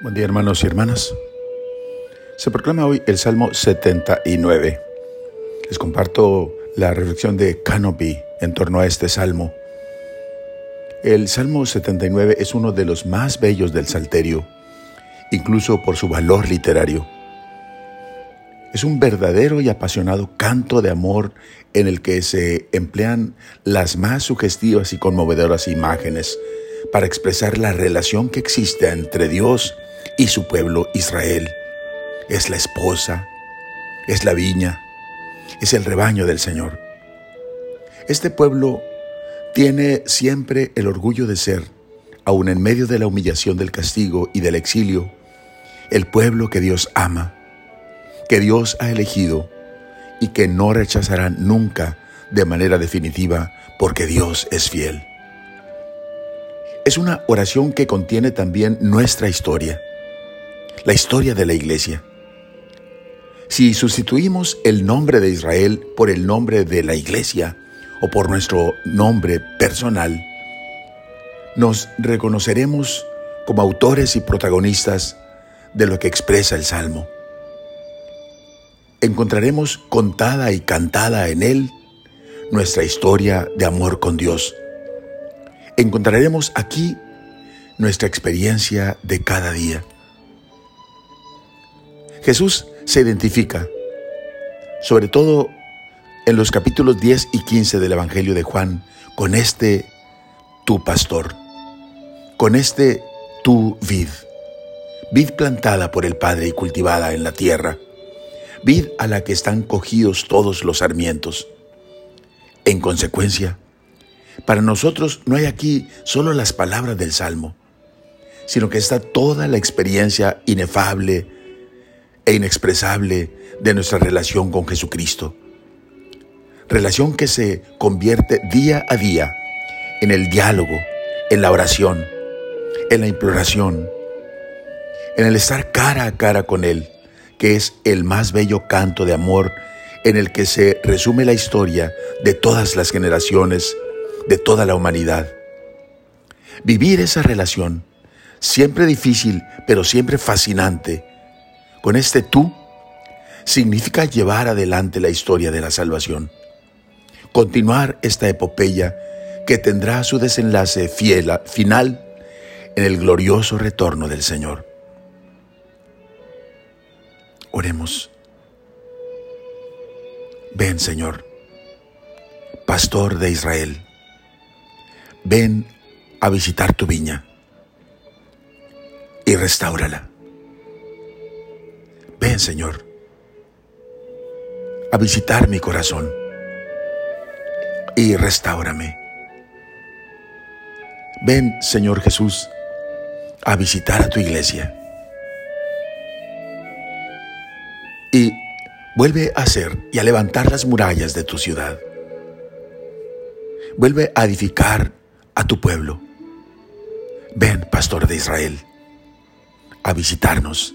Buen día hermanos y hermanas. Se proclama hoy el Salmo 79. Les comparto la reflexión de Canopy en torno a este salmo. El Salmo 79 es uno de los más bellos del Salterio, incluso por su valor literario. Es un verdadero y apasionado canto de amor en el que se emplean las más sugestivas y conmovedoras imágenes para expresar la relación que existe entre Dios y su pueblo Israel. Es la esposa, es la viña, es el rebaño del Señor. Este pueblo tiene siempre el orgullo de ser, aun en medio de la humillación del castigo y del exilio, el pueblo que Dios ama, que Dios ha elegido y que no rechazarán nunca de manera definitiva porque Dios es fiel. Es una oración que contiene también nuestra historia la historia de la iglesia. Si sustituimos el nombre de Israel por el nombre de la iglesia o por nuestro nombre personal, nos reconoceremos como autores y protagonistas de lo que expresa el Salmo. Encontraremos contada y cantada en él nuestra historia de amor con Dios. Encontraremos aquí nuestra experiencia de cada día. Jesús se identifica, sobre todo en los capítulos 10 y 15 del Evangelio de Juan, con este tu pastor, con este tu vid, vid plantada por el Padre y cultivada en la tierra, vid a la que están cogidos todos los sarmientos. En consecuencia, para nosotros no hay aquí solo las palabras del Salmo, sino que está toda la experiencia inefable, e inexpresable de nuestra relación con Jesucristo. Relación que se convierte día a día en el diálogo, en la oración, en la imploración, en el estar cara a cara con Él, que es el más bello canto de amor en el que se resume la historia de todas las generaciones, de toda la humanidad. Vivir esa relación, siempre difícil, pero siempre fascinante, con este tú significa llevar adelante la historia de la salvación, continuar esta epopeya que tendrá su desenlace fiel, final en el glorioso retorno del Señor. Oremos. Ven, Señor, pastor de Israel, ven a visitar tu viña y restáurala. Ven, Señor, a visitar mi corazón y restaurame. Ven, Señor Jesús, a visitar a tu iglesia. Y vuelve a hacer y a levantar las murallas de tu ciudad. Vuelve a edificar a tu pueblo. Ven, pastor de Israel, a visitarnos